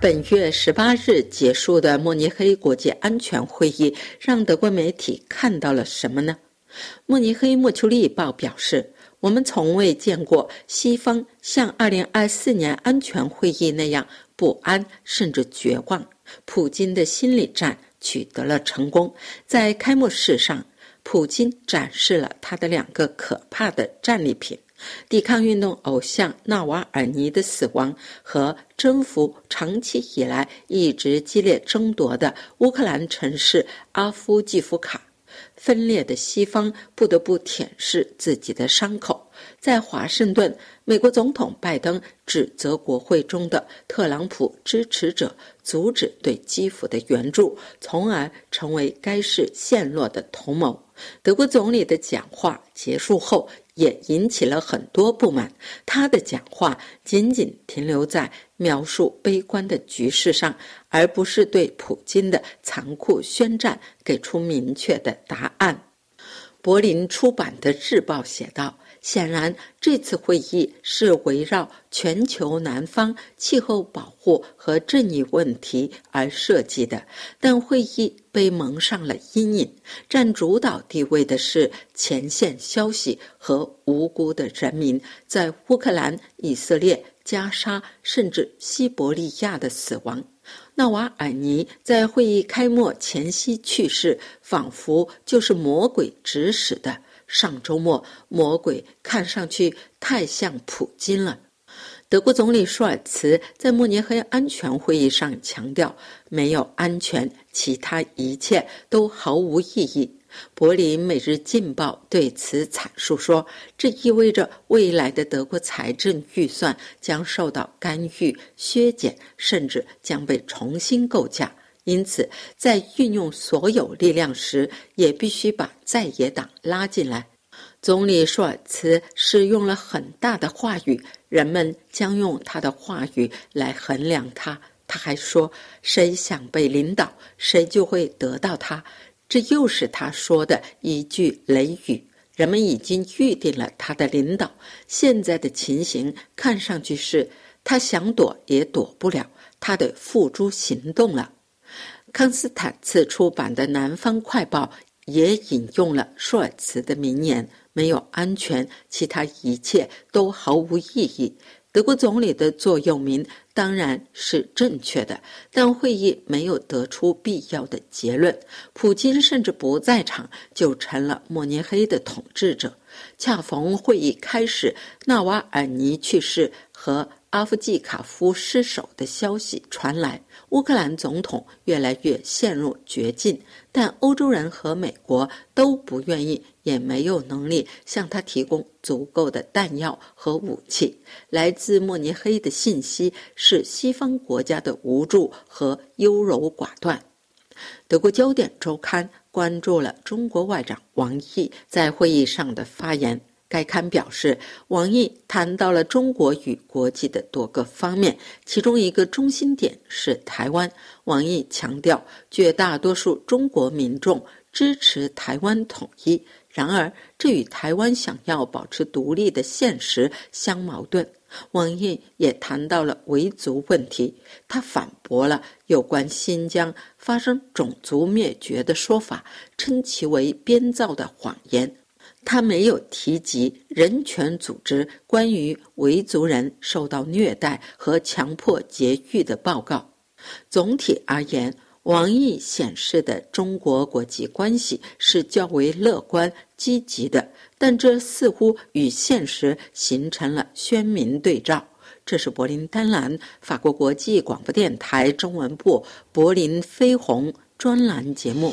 本月十八日结束的慕尼黑国际安全会议，让德国媒体看到了什么呢？慕尼黑莫丘利报表示：“我们从未见过西方像二零二四年安全会议那样不安，甚至绝望。普京的心理战取得了成功。在开幕式上，普京展示了他的两个可怕的战利品。”抵抗运动偶像纳瓦尔尼的死亡和征服长期以来一直激烈争夺的乌克兰城市阿夫季夫卡，分裂的西方不得不舔舐自己的伤口。在华盛顿，美国总统拜登指责国会中的特朗普支持者阻止对基辅的援助，从而成为该市陷落的同谋。德国总理的讲话结束后。也引起了很多不满。他的讲话仅仅停留在描述悲观的局势上，而不是对普京的残酷宣战给出明确的答案。柏林出版的日报写道。显然，这次会议是围绕全球南方气候保护和正义问题而设计的，但会议被蒙上了阴影。占主导地位的是前线消息和无辜的人民在乌克兰、以色列、加沙甚至西伯利亚的死亡。纳瓦尔尼在会议开幕前夕去世，仿佛就是魔鬼指使的。上周末，魔鬼看上去太像普京了。德国总理舒尔茨在慕尼黑安全会议上强调：“没有安全，其他一切都毫无意义。”柏林每日劲报对此阐述说：“这意味着未来的德国财政预算将受到干预、削减，甚至将被重新构架。”因此，在运用所有力量时，也必须把在野党拉进来。总理舒尔茨使用了很大的话语，人们将用他的话语来衡量他。他还说：“谁想被领导，谁就会得到他。”这又是他说的一句雷语。人们已经预定了他的领导。现在的情形看上去是，他想躲也躲不了，他得付诸行动了。康斯坦茨出版的《南方快报》也引用了舒尔茨的名言：“没有安全，其他一切都毫无意义。”德国总理的座右铭当然是正确的，但会议没有得出必要的结论。普京甚至不在场，就成了慕尼黑的统治者。恰逢会议开始，纳瓦尔尼去世和。阿夫季卡夫失守的消息传来，乌克兰总统越来越陷入绝境，但欧洲人和美国都不愿意，也没有能力向他提供足够的弹药和武器。来自慕尼黑的信息是西方国家的无助和优柔寡断。德国焦点周刊关注了中国外长王毅在会议上的发言。该刊表示，王毅谈到了中国与国际的多个方面，其中一个中心点是台湾。王毅强调，绝大多数中国民众支持台湾统一，然而这与台湾想要保持独立的现实相矛盾。王毅也谈到了维族问题，他反驳了有关新疆发生种族灭绝的说法，称其为编造的谎言。他没有提及人权组织关于维族人受到虐待和强迫节育的报告。总体而言，王毅显示的中国国际关系是较为乐观积极的，但这似乎与现实形成了鲜明对照。这是柏林丹兰法国国际广播电台中文部柏林飞鸿专栏节目。